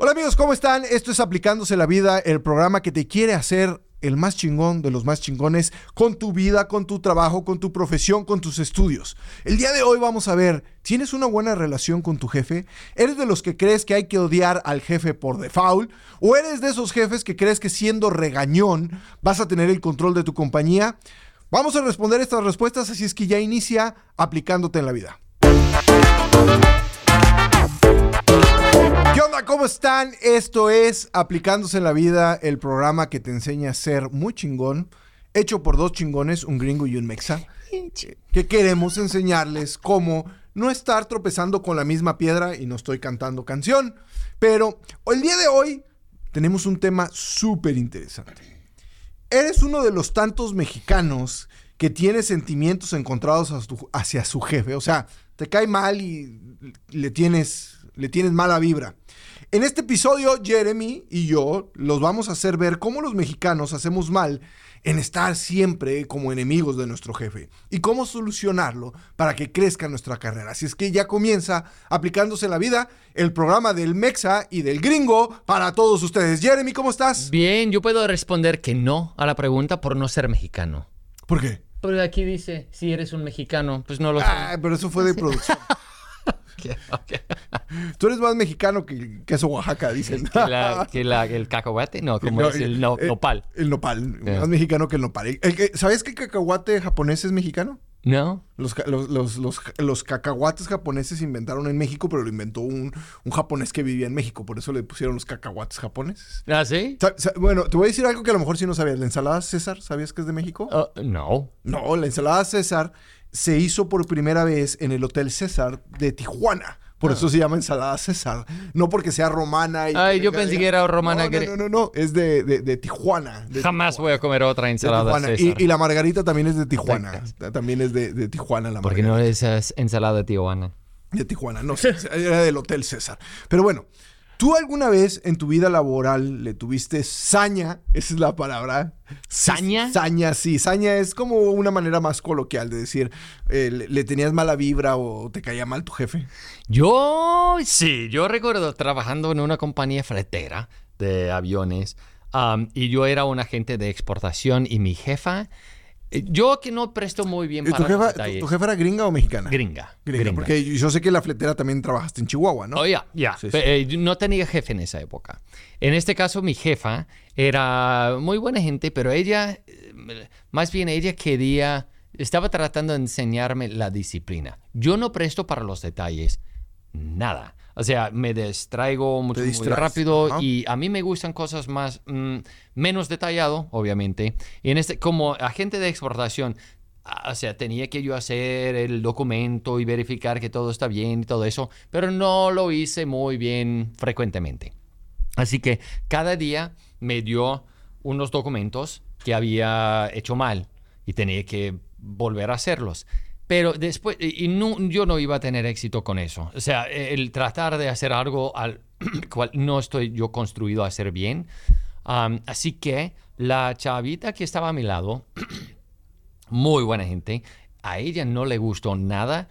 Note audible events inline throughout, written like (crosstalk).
Hola amigos, ¿cómo están? Esto es Aplicándose la Vida, el programa que te quiere hacer el más chingón de los más chingones con tu vida, con tu trabajo, con tu profesión, con tus estudios. El día de hoy vamos a ver, ¿tienes una buena relación con tu jefe? ¿Eres de los que crees que hay que odiar al jefe por default? ¿O eres de esos jefes que crees que siendo regañón vas a tener el control de tu compañía? Vamos a responder estas respuestas, así es que ya inicia aplicándote en la vida. ¿Qué onda? ¿Cómo están? Esto es Aplicándose en la Vida, el programa que te enseña a ser muy chingón, hecho por dos chingones, un gringo y un mexa, (laughs) que queremos enseñarles cómo no estar tropezando con la misma piedra y no estoy cantando canción. Pero el día de hoy tenemos un tema súper interesante. Eres uno de los tantos mexicanos que tiene sentimientos encontrados hacia su jefe. O sea, te cae mal y le tienes le tienes mala vibra. En este episodio, Jeremy y yo los vamos a hacer ver cómo los mexicanos hacemos mal en estar siempre como enemigos de nuestro jefe y cómo solucionarlo para que crezca nuestra carrera. Así es que ya comienza aplicándose en la vida el programa del Mexa y del Gringo para todos ustedes. Jeremy, ¿cómo estás? Bien, yo puedo responder que no a la pregunta por no ser mexicano. ¿Por qué? Porque aquí dice, si eres un mexicano, pues no lo sé. Ah, pero eso fue de producción. (laughs) Tú eres más mexicano que queso Oaxaca, dicen. ¿Que, el cacahuate? No, como es el, eh, nopal. El nopal, más mexicano que el nopal. ¿Sabes que el cacahuate japonés es mexicano? No. Los, los, cacahuates japoneses se inventaron en México, pero lo inventó un, japonés que vivía en México. Por eso le pusieron los cacahuates japoneses. ¿Ah, sí? bueno, te voy a decir algo que a lo mejor sí no sabías. ¿La ensalada César, sabías que es de México? Oh, no. No, la ensalada César se hizo por primera vez en el Hotel César de Tijuana. Por eso ah. se llama ensalada César. No porque sea romana. Y Ay, yo pensé que era romana. No, no, no, no, Es de, de, Tijuana. Jamás voy a comer otra ensalada César. Y, la margarita también es de Tijuana. También es de, Tijuana la margarita. Porque no es ensalada de Tijuana. De Tijuana, no sé. Era del Hotel César. Pero bueno, ¿Tú alguna vez en tu vida laboral le tuviste saña? Esa es la palabra. ¿Saña? Saña, sí. Saña es como una manera más coloquial de decir, eh, le, tenías mala vibra o te caía mal tu jefe. Yo, sí, yo recuerdo trabajando en una compañía fletera de aviones y yo era un agente de exportación y mi jefa yo que no presto muy bien para tu jefa, tu, jefa era gringa o mexicana? Gringa, gringa, Porque yo sé que la fletera también trabajaste en Chihuahua, ¿no? Oh, ya, ya. Eh, no tenía jefe en esa época. En este caso, mi jefa era muy buena gente, pero ella, eh, más bien ella quería, estaba tratando de enseñarme la disciplina. Yo no presto para los detalles nada. O sea, me distraigo mucho, muy rápido y a mí me gustan cosas más, mm, menos detallado, obviamente. Y en este, como agente de exportación, o sea, tenía que yo hacer el documento y verificar que todo está bien y todo eso, pero no lo hice muy bien frecuentemente. Así que cada día me dio unos documentos que había hecho mal y tenía que volver a hacerlos. Pero después, y yo no iba a tener éxito con eso. O sea, el tratar de hacer algo al (clears throat) cual no estoy yo construido a hacer bien. así que la chavita que estaba a mi lado, (clears throat) muy buena gente, a ella no le gustó nada.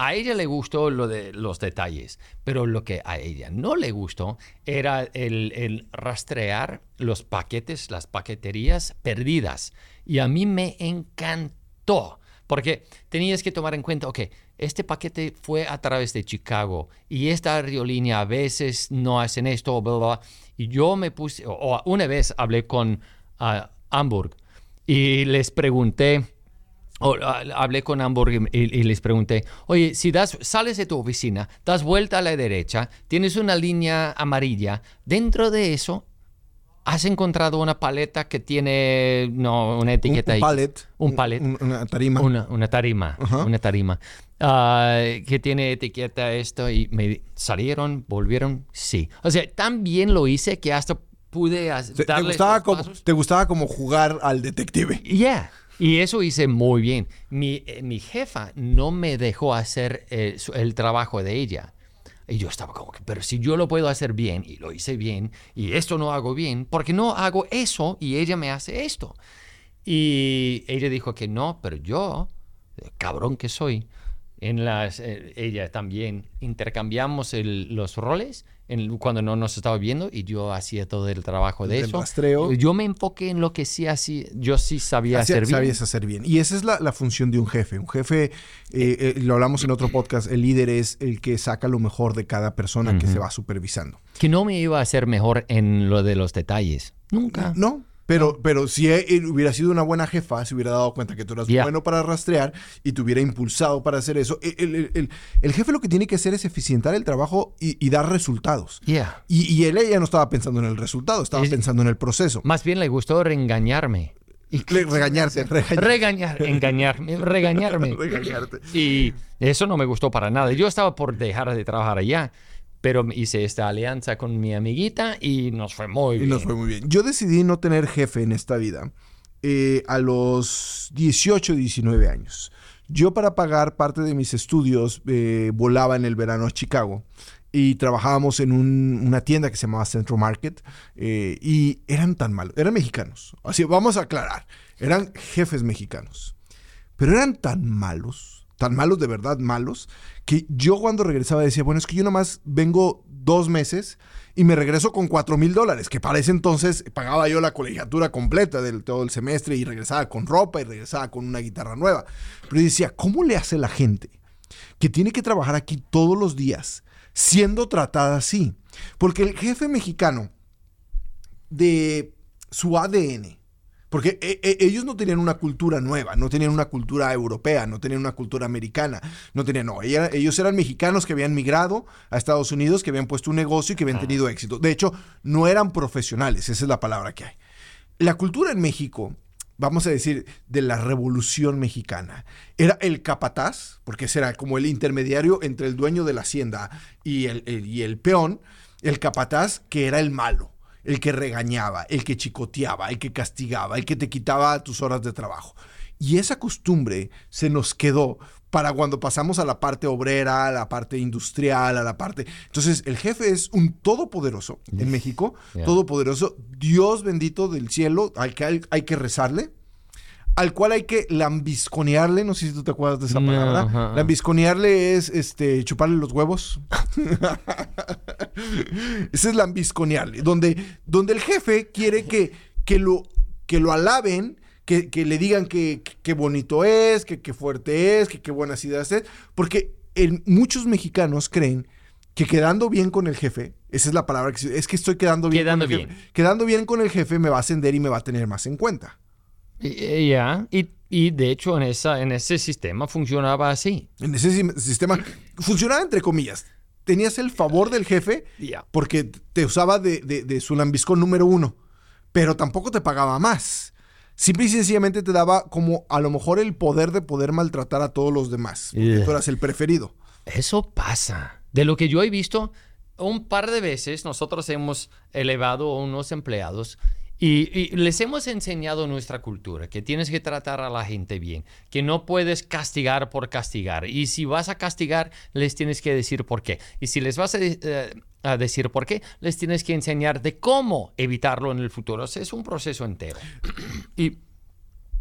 A ella le gustó lo de los detalles, pero lo que a ella no le gustó era el, rastrear los paquetes, las paqueterías perdidas. Y a mí me encantó. Porque tenías que tomar en cuenta, ok, este paquete fue a través de Chicago y esta aerolínea a veces no hacen esto, bla, bla, Y yo me puse, o, una vez hablé con uh, Hamburg y les pregunté, o, hablé con Hamburg y, y, les pregunté, oye, si das, sales de tu oficina, das vuelta a la derecha, tienes una línea amarilla, dentro de eso ¿Has encontrado una paleta que tiene no, una etiqueta un, un palet, Un palet. una tarima. Una, una tarima. Una tarima. Ah, que tiene etiqueta esto y me salieron, volvieron, sí. O sea, tan bien lo hice que hasta pude te, te gustaba como Te gustaba como jugar al detective. Yeah. Y eso hice muy bien. Mi, eh, mi jefa no me dejó hacer eh, el trabajo de ella. Y yo estaba como pero si yo lo puedo hacer bien y lo hice bien y esto no hago bien, porque no hago eso y ella me hace esto? Y ella dijo que no, pero yo, cabrón que soy, en las, eh, ella también intercambiamos los roles en- cuando no nos estaba viendo y yo hacía todo el trabajo de El eso. rastreo. Yo me enfoqué en lo que sí así, yo sí sabía Hacía- hacer bien. Sabías hacer bien. Y esa es la, la función de un jefe. Un jefe, eh, eh, lo hablamos en otro podcast, el líder es el que saca lo mejor de cada persona que se va supervisando. Que no me iba a hacer mejor en lo de los detalles. Nunca. No, pero, pero si e- él hubiera sido una buena jefa, se hubiera dado cuenta que tú eras bueno para rastrear y te hubiera impulsado para hacer eso. El, el- el- el jefe lo que tiene que hacer es eficientar el trabajo y, y dar resultados. Yeah. Y, y él ya no estaba pensando en el resultado, estaba Es- pensando en el proceso. Más bien le gustó reengañarme. Y Le- regañarte. (laughs) regañar, engañarme, regañarme. (laughs) regañarte. Y eso no me gustó para nada. Yo estaba por dejar de trabajar allá, pero hice esta alianza con mi amiguita y nos fue muy Y bien. nos fue muy bien. Yo decidí no tener jefe en esta vida eh, a los 18, 19 años. Yo para pagar parte de mis estudios eh, volaba en el verano a Chicago y trabajábamos en un- una tienda que se llamaba Central Market eh, y eran tan malos, eran mexicanos. Así, vamos a aclarar, eran jefes mexicanos. Pero eran tan malos, tan malos de verdad malos, que yo cuando regresaba decía, bueno, es que yo nomás vengo dos meses y me regreso con cuatro mil dólares, que para ese entonces pagaba yo la colegiatura completa del todo el semestre y regresaba con ropa y regresaba con una guitarra nueva. Pero yo decía, ¿cómo le hace la gente que tiene que trabajar aquí todos los días siendo tratada así? Porque el jefe mexicano de su ADN, porque e- e- ellos no tenían una cultura nueva, no tenían una cultura europea, no tenían una cultura americana, no tenían, no, ella- ellos eran mexicanos que habían migrado a Estados Unidos, que habían puesto un negocio y que habían tenido éxito. De hecho, no eran profesionales, esa es la palabra que hay. La cultura en México, vamos a decir, de la revolución mexicana, era el capataz, porque ese era como el intermediario entre el dueño de la hacienda y el, el- y el peón, el capataz que era el malo, el que regañaba, el que chicoteaba, el que castigaba, el que te quitaba tus horas de trabajo. Y esa costumbre se nos quedó para cuando pasamos a la parte obrera, a la parte industrial, a la parte... Entonces, el jefe es un todopoderoso en México, todopoderoso, Dios bendito del cielo, al que hay, hay que rezarle, al cual hay que lambisconearle, no sé si tú te acuerdas de esa No, palabra. ajá. Lambisconearle es este chuparle los huevos. (laughs) Ese es lambisconearle, donde, donde el jefe quiere que, que, lo, que lo alaben, que, que le digan que, que- qué bonito es, que qué fuerte es, que qué buenas ideas es, porque muchos mexicanos creen que quedando bien con el jefe, esa es la palabra que es que estoy quedando bien Quedando con el bien. jefe. Quedando bien con el jefe me va a ascender y me va a tener más en cuenta. Y- Ya, y, y de hecho en, esa, en ese sistema funcionaba así. En ese sistema funcionaba entre comillas. Tenías el favor del jefe Ya. porque te usaba de, de- de su lambiscón número uno, pero tampoco te pagaba más. Simple y sencillamente te daba como a lo mejor el poder de poder maltratar a todos los demás, porque tú eras el preferido. Eso pasa. De lo que yo he visto, un par de veces nosotros hemos elevado a unos empleados y, y les hemos enseñado nuestra cultura, que tienes que tratar a la gente bien, que no puedes castigar por castigar. Y si vas a castigar, les tienes que decir por qué. Y si les vas a, eh, a decir por qué, les tienes que enseñar de cómo evitarlo en el futuro. O sea, es un proceso entero. y...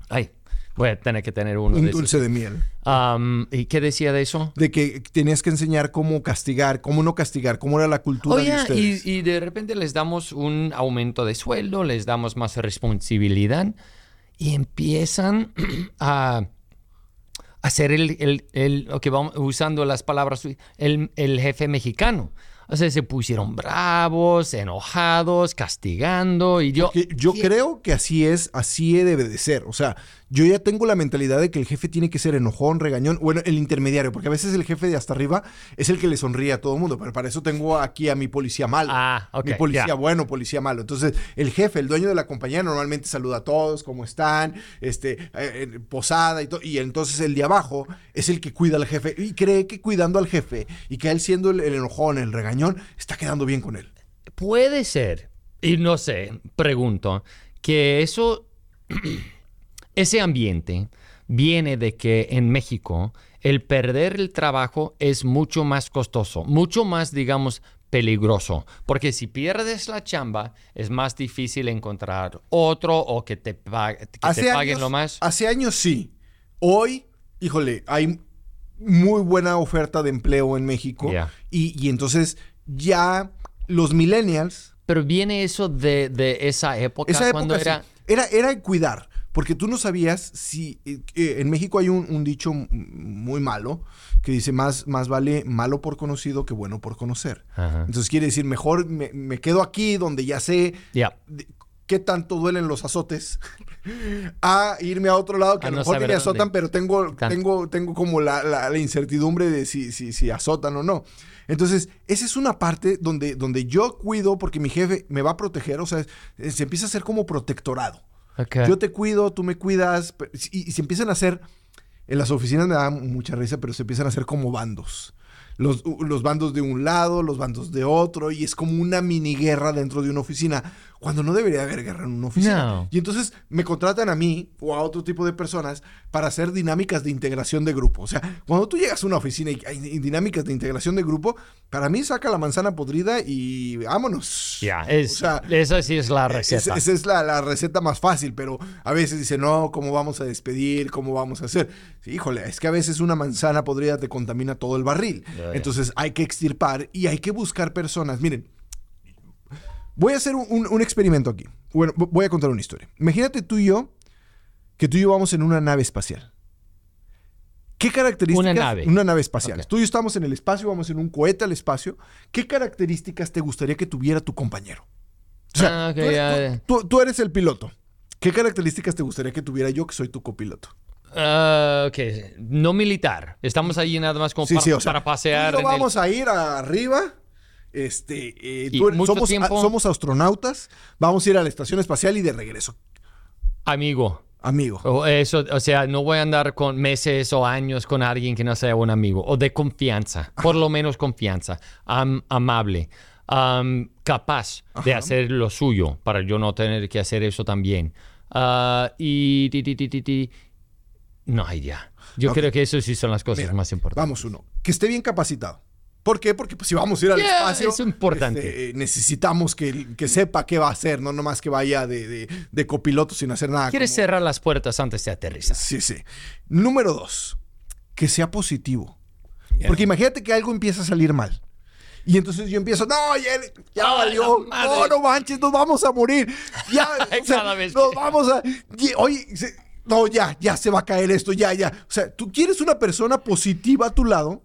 Ay, voy a tener que tener uno Un de esos. dulce de miel. Am, ¿Y qué decía de eso? De que tenías que enseñar cómo castigar, cómo no castigar, cómo era la cultura Oye, de ustedes. y, y de repente les damos un aumento de sueldo, les damos más responsabilidad y empiezan (clears throat) a hacer el, el, el- lo que vamos usando las palabras, el, el jefe mexicano. O sea, se pusieron bravos, enojados, castigando y yo... Que yo creo que así es, así debe de ser. O sea, yo ya tengo la mentalidad de que el jefe tiene que ser enojón, regañón, bueno, el intermediario, porque a veces el jefe de hasta arriba es el que le sonríe a todo el mundo, pero para eso tengo aquí a mi policía malo. Ah, ok, Mi policía bueno, policía malo. Entonces, el jefe, el dueño de la compañía, normalmente saluda a todos, cómo están, este, eh, posada y todo. Y entonces el de abajo es el que cuida al jefe y cree que cuidando al jefe y que él siendo el, el enojón, el regañón, está quedando bien con él. Puede ser, y no sé, pregunto, que eso, ese ambiente viene de que en México el perder el trabajo es mucho más costoso, mucho más, digamos, peligroso, porque si pierdes la chamba es más difícil encontrar otro o que te, pa- que te paguen años, lo más. Hace años sí. Hoy, híjole, hay muy buena oferta de empleo en México. Y, y entonces ya los millennials, Pero viene eso de, de esa época, esa época cuando sí, era... era, era cuidar. Porque tú no sabías si... eh, en México hay un, un dicho muy malo que dice más, más vale malo por conocido que bueno por conocer. Ajá. Entonces quiere decir, mejor me, me quedo aquí donde ya sé de- qué tanto duelen los azotes (laughs) a irme a otro lado que A a lo no mejor me dónde. azotan, pero tengo, tengo, tengo como la, la- la incertidumbre de si, si, si azotan o no. Entonces, esa es una parte donde, donde yo cuido porque mi jefe me va a proteger, o sea, se empieza a hacer como protectorado. Yo te cuido, tú me cuidas, y, y se empiezan a hacer, en las oficinas me da mucha risa, pero se empiezan a hacer como bandos. Los, los bandos de un lado, los bandos de otro, y es como una mini guerra dentro de una oficina, cuando no debería haber guerra en una oficina. No. Y entonces me contratan a mí o a otro tipo de personas para hacer dinámicas de integración de grupo. O sea, cuando tú llegas a una oficina y hay dinámicas de integración de grupo, para mí saca la manzana podrida y vámonos. Ya, es, O sea, esa sí es la receta. Esa es la, la receta más fácil, pero a veces dice, no, ¿cómo vamos a despedir? ¿Cómo vamos a hacer? Sí, híjole, es que a veces una manzana podrida te contamina todo el barril. Ya, ya. Entonces hay que extirpar y hay que buscar personas. Miren, voy a hacer un, un- un experimento aquí. Bueno, vo- voy a contar una historia. Imagínate tú y yo, que tú y yo vamos en una nave espacial. ¿Qué características? Una nave. Una nave espacial. Tú y yo estamos en el espacio, vamos en un cohete al espacio. ¿Qué características te gustaría que tuviera tu compañero? O sea, Ah, tú, eres, ya, tú- tú- tú eres el piloto. ¿Qué características te gustaría que tuviera yo, que soy tu copiloto? Ah, ok, no militar. Estamos ahí nada más como Sí, para, sí, o sea, para pasear. el- vamos a ir arriba. Este, eh, tú eres- somos, tiempo- a- somos astronautas. Vamos a ir a la estación espacial y de regreso. Amigo. Amigo. O eso, o sea, no voy a andar con meses o años con alguien que no sea un amigo. O de confianza. Por lo menos confianza. Am- amable. Am, capaz de hacer lo suyo para yo no tener que hacer eso también. Ah, y ti, ti, ti, ti, ti. No hay ya. Yo creo que eso sí son las cosas Mira, más importantes. Vamos uno. Que esté bien capacitado. ¿Por qué? Porque pues, si vamos a ir al Yeah, espacio, es importante. este, necesitamos que, que sepa qué va a hacer, no nomás que vaya de, de- de copiloto sin hacer nada. ¿Quieres como- cerrar las puertas antes de aterrizar? Sí, sí. Número dos, que sea positivo. Porque imagínate que algo empieza a salir mal. Y entonces yo empiezo, no, ya, ya valió, no, no manches, nos vamos a morir. Ya, (laughs) o sea, Cada vez nos que- vamos a... y- Oye, se- no, ya, ya se va a caer esto, ya, ya. O sea, tú quieres una persona positiva a tu lado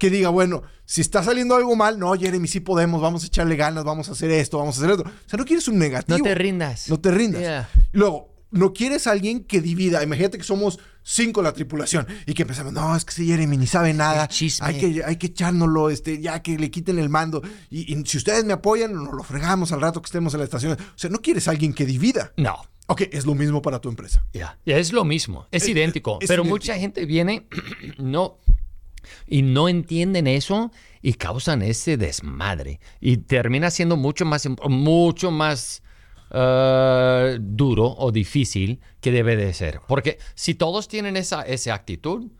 que diga, bueno, si está saliendo algo mal, no, Jeremy, sí podemos, vamos a echarle ganas, vamos a hacer esto, vamos a hacer esto. O sea, no quieres un negativo. No te rindas. No te rindas. Yeah. Luego, no quieres a alguien que divida. Imagínate que somos cinco la tripulación y que empezamos, no, es que ese Jeremy ni sabe nada. Hay que, hay que echárnoslo, este, ya que le quiten el mando. Y, y si ustedes me apoyan, nos lo fregamos al rato que estemos en la estación. O sea, no quieres a alguien que divida. No. Ok, es lo mismo para tu empresa. Ya, Es lo mismo, es, Es- idéntico, es pero idéntico. mucha gente viene (clears throat) no y no entienden eso y causan ese desmadre y termina siendo mucho más mucho más eh, duro o difícil que debe de ser, porque si todos tienen esa esa actitud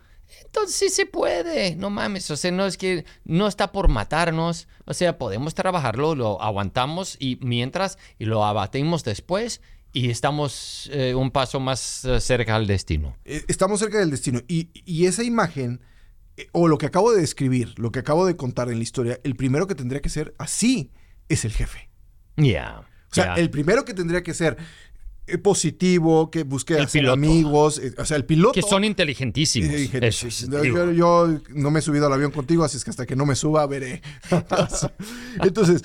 entonces sí se puede, no mames, o sea, no es que no está por matarnos, o sea, podemos trabajarlo, lo aguantamos y mientras y lo abatimos después y estamos eh, un paso más eh, cerca al destino. Eh, Estamos cerca del destino. Y, y esa imagen, o lo que acabo de describir, lo que acabo de contar en la historia, el primero que tendría que ser así es el jefe. Ya. O sea, el primero que tendría que ser eh, positivo, que busque El hacer piloto. amigos, eh, o sea, el piloto. que son inteligentísimos. Eh, dije, Eso es, yo, digo. yo- yo no me he subido al avión contigo, así es que hasta que no me suba veré. (laughs) Entonces,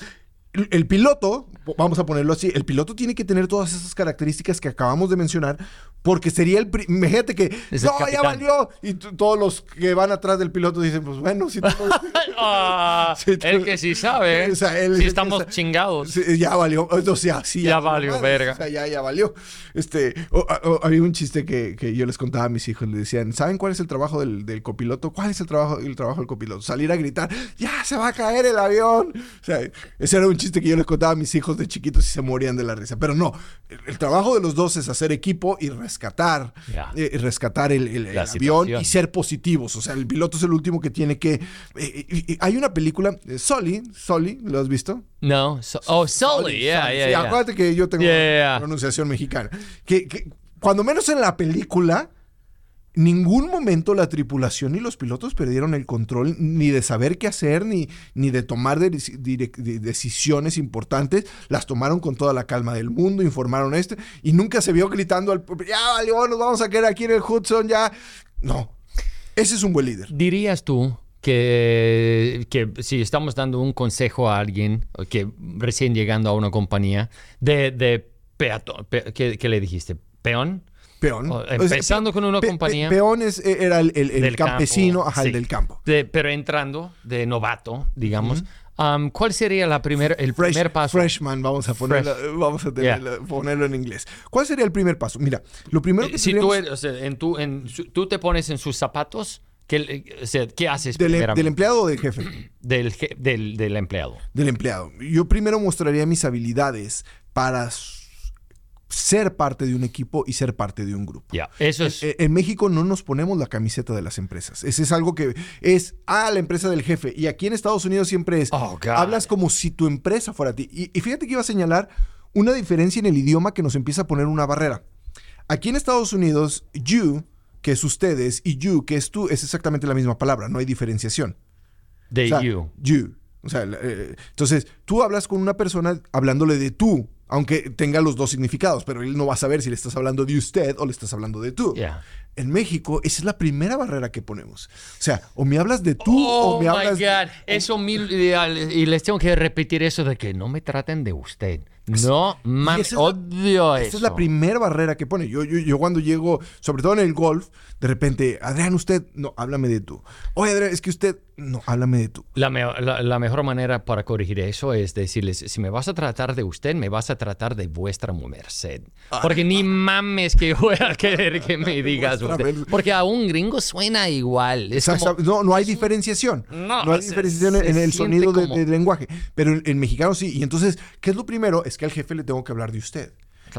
el, el piloto, vamos a ponerlo así, el piloto tiene que tener todas esas características que acabamos de mencionar, porque sería el... Imagínate que, Es no, ya valió. Y todos los que van atrás del piloto dicen, pues bueno, si tú- (laughs) Ah, (laughs) tú- el que sí sabe. (laughs) O sea, él- si estamos chingados. Ya valió. O sea, sí, Ya valió valió, verga. O sea, ya, ya valió. Este, o- o- había un chiste que, que yo les contaba a mis hijos. Le decían, ¿saben cuál es el trabajo del, del copiloto? ¿Cuál es el trabajo, el trabajo del copiloto? Salir a gritar, ¡ya se va a caer el avión! O sea, ese era un chiste que yo les contaba a mis hijos de chiquitos y se morían de la risa. Pero no, el, el trabajo de los dos es hacer equipo y rescatar, eh, rescatar el, el- el La avión y ser positivos. O sea, el piloto es el último que tiene que... eh, y hay una película, eh, Sully, Sully, ¿lo has visto? No. so- oh, Sully. Yeah, yeah, Sí. Acuérdate que yo tengo yeah. pronunciación mexicana. Que, que cuando menos en la película, ningún momento la tripulación ni los pilotos perdieron el control ni de saber qué hacer, ni, ni de tomar de- de- de- decisiones importantes. Las tomaron con toda la calma del mundo, informaron esto, y nunca se vio gritando al ya valió, nos vamos a quedar aquí en el Hudson, ya. No. Ese es un buen líder. ¿Dirías tú que, que si estamos dando un consejo a alguien que recién llegando a una compañía de, de peatón, pe- ¿qué, qué le dijiste? ¿Peón? Peón. O, O sea, empezando con una pe- pe- compañía. peón es- eh, era el, el- el campesino, campo, ajá, el sí. del campo. De- pero entrando de novato, digamos, um, ¿cuál sería la primer, el Fresh- primer paso? Freshman, vamos a ponerlo, vamos a tenerlo- ponerlo en inglés. ¿Cuál sería el primer paso? Mira, lo primero que Eh, si tú, eres- o sea, en tu- en su- tú te pones en sus zapatos, ¿qué, o sea, ¿qué haces del, primeramente? del empleado o del jefe. (clears throat) del, je- del, del empleado? del empleado. Yo primero mostraría mis habilidades para ser parte de un equipo y ser parte de un grupo. Ya, eso es... Eh, En México no nos ponemos la camiseta de las empresas. Ese es algo que es, ah, la empresa del jefe. Y aquí en Estados Unidos siempre es, Oh, hablas como si tu empresa fuera a ti. Y, y fíjate que iba a señalar una diferencia en el idioma que nos empieza a poner una barrera. Aquí en Estados Unidos, you, que es ustedes, y you, que es tú, es exactamente la misma palabra, no hay diferenciación. de O sea, you. You. O sea, eh, entonces, tú hablas con una persona hablándole de tú, aunque tenga los dos significados, pero él no va a saber si le estás hablando de usted o le estás hablando de tú. Yeah. En México, esa es la primera barrera que ponemos. O sea, o me hablas de tú Oh o me my hablas... God, eso mil y les tengo que repetir eso de que no me traten de usted. No, mames, es la- odio eso. Esa es la primera barrera que pone. Yo, yo, yo cuando llego, sobre todo en el golf, de repente, Adrián, usted, no, háblame de tú. Oye, Adrián, es que usted, no, háblame de tú. La, me- la- la mejor manera para corregir eso es decirles, si me vas a tratar de usted, me vas a tratar de vuestra merced. Porque ni mames que voy a querer que me (laughs) digas usted. Porque a un gringo suena igual. Es como- no, no hay diferenciación. No, No, hay se- diferenciación se en el sonido de- como- del lenguaje. Pero en, en mexicano sí. Y entonces, ¿qué es lo primero? Es que al jefe le tengo que hablar de usted.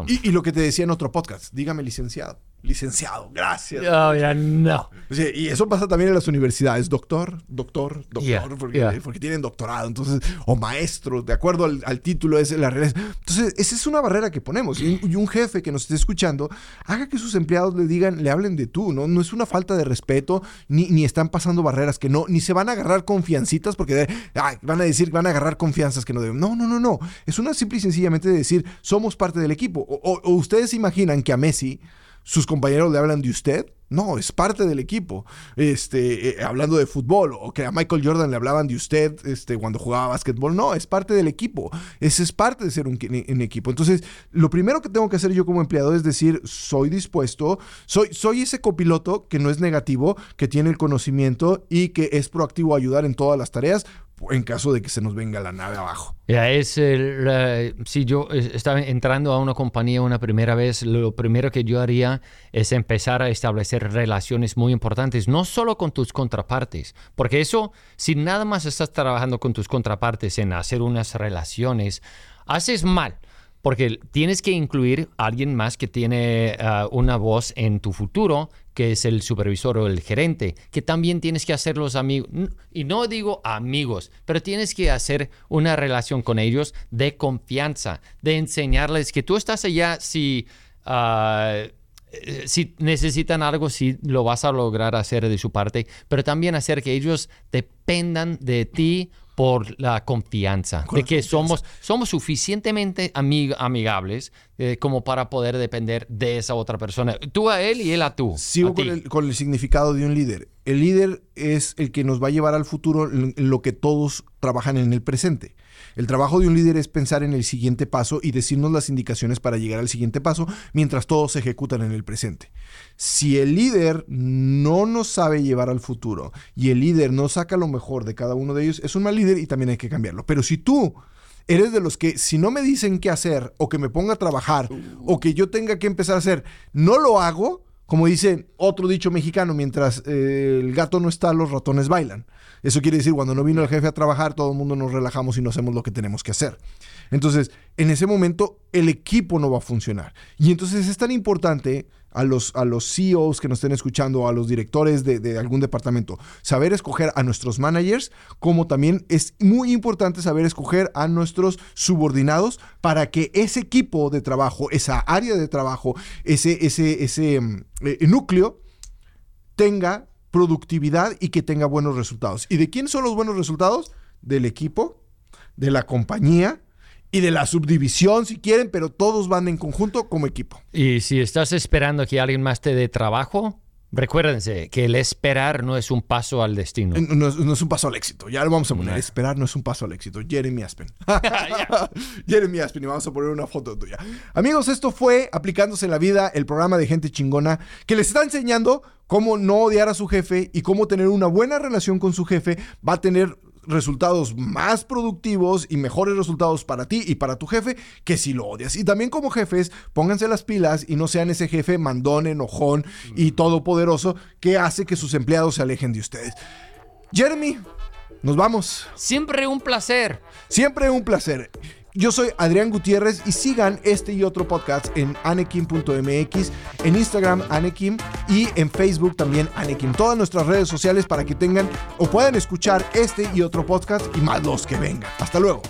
Y, y lo que te decía en otro podcast, dígame licenciado. Licenciado, gracias. Oh, ya no. Y eso pasa también en las universidades. Doctor, doctor, doctor, Yeah, porque, yeah. porque tienen doctorado. Entonces, o maestro, de acuerdo al, al título, es la realidad. Entonces, esa es una barrera que ponemos. Y un, y un jefe que nos esté escuchando, haga que sus empleados le digan, le hablen de tú, ¿no? No es una falta de respeto, ni, ni están pasando barreras que no, ni se van a agarrar confiancitas porque de- ay, van a decir, van a agarrar confianzas que no deben. No, no, no, no. Es una simple y sencillamente de decir, somos parte del equipo. O, o- o ustedes imaginan que a Messi sus compañeros le hablan de usted. No, es parte del equipo. Este, eh, hablando de fútbol, o que a Michael Jordan le hablaban de usted este, cuando jugaba básquetbol. No, es parte del equipo. Ese es parte de ser un, un equipo. Entonces, lo primero que tengo que hacer yo como empleado es decir, soy dispuesto, soy, soy ese copiloto que no es negativo, que tiene el conocimiento y que es proactivo a ayudar en todas las tareas en caso de que se nos venga la nave abajo. Ya es el, si yo estaba entrando a una compañía una primera vez, lo primero que yo haría es empezar a establecer relaciones muy importantes, no solo con tus contrapartes, porque eso, si nada más estás trabajando con tus contrapartes en hacer unas relaciones, haces mal. Porque tienes que incluir a alguien más que tiene ah, una voz en tu futuro, que es el supervisor o el gerente, que también tienes que hacer los amigos. Y no digo amigos, pero tienes que hacer una relación con ellos de confianza, de enseñarles que tú estás allá si... ah, eh, si necesitan algo, si lo vas a lograr hacer de su parte, pero también hacer que ellos dependan de ti por la confianza, Con de que confianza. somos, somos suficientemente amig- amigables eh, como para poder depender de esa otra persona. Tú a él y él a tú. Sigo a con el, con el significado de un líder. El líder es el que nos va a llevar al futuro en lo que todos trabajan en el presente. El trabajo de un líder es pensar en el siguiente paso y decirnos las indicaciones para llegar al siguiente paso mientras todos se ejecutan en el presente. Si el líder no nos sabe llevar al futuro y el líder no saca lo mejor de cada uno de ellos, es un mal líder y también hay que cambiarlo. Pero si tú eres de los que si no me dicen qué hacer o que me ponga a trabajar o que yo tenga que empezar a hacer, no lo hago, como dice otro dicho mexicano, mientras eh, el gato no está, los ratones bailan. Eso quiere decir, cuando no vino el jefe a trabajar, todo el mundo nos relajamos y no hacemos lo que tenemos que hacer. Entonces, en ese momento, el equipo no va a funcionar. Y entonces es tan importante a los, a los CEOs que nos estén escuchando, a los directores de, algún departamento, saber escoger a nuestros managers, como también es muy importante saber escoger a nuestros subordinados para que ese equipo de trabajo, esa área de trabajo, ese, ese, ese mm, eh, núcleo, tenga productividad y que tenga buenos resultados. ¿Y de quién son los buenos resultados? Del equipo, de la compañía y de la subdivisión si quieren, pero todos van en conjunto como equipo. Y si estás esperando que alguien más te dé trabajo, recuérdense que el esperar no es un paso al destino. No es, no es un paso al éxito. Ya lo vamos a poner. Esperar no es un paso al éxito. Jeremy Aspen. (laughs) (laughs) Jeremy Aspen. Y vamos a poner una foto tuya. Amigos, esto fue Aplicándose en la Vida, el programa de gente chingona que les está enseñando cómo no odiar a su jefe y cómo tener una buena relación con su jefe va a tener resultados más productivos y mejores resultados para ti y para tu jefe que si lo odias. Y también como jefes, pónganse las pilas y no sean ese jefe mandón, enojón y todopoderoso que hace que sus empleados se alejen de ustedes. Jeremy, nos vamos. Siempre un placer. Siempre un placer. Yo soy Adrián Gutiérrez y sigan este y otro podcast en anekim.mx, en Instagram Anekim y en Facebook también Anekim. Todas nuestras redes sociales para que tengan o puedan escuchar este y otro podcast y más los que vengan. Hasta luego.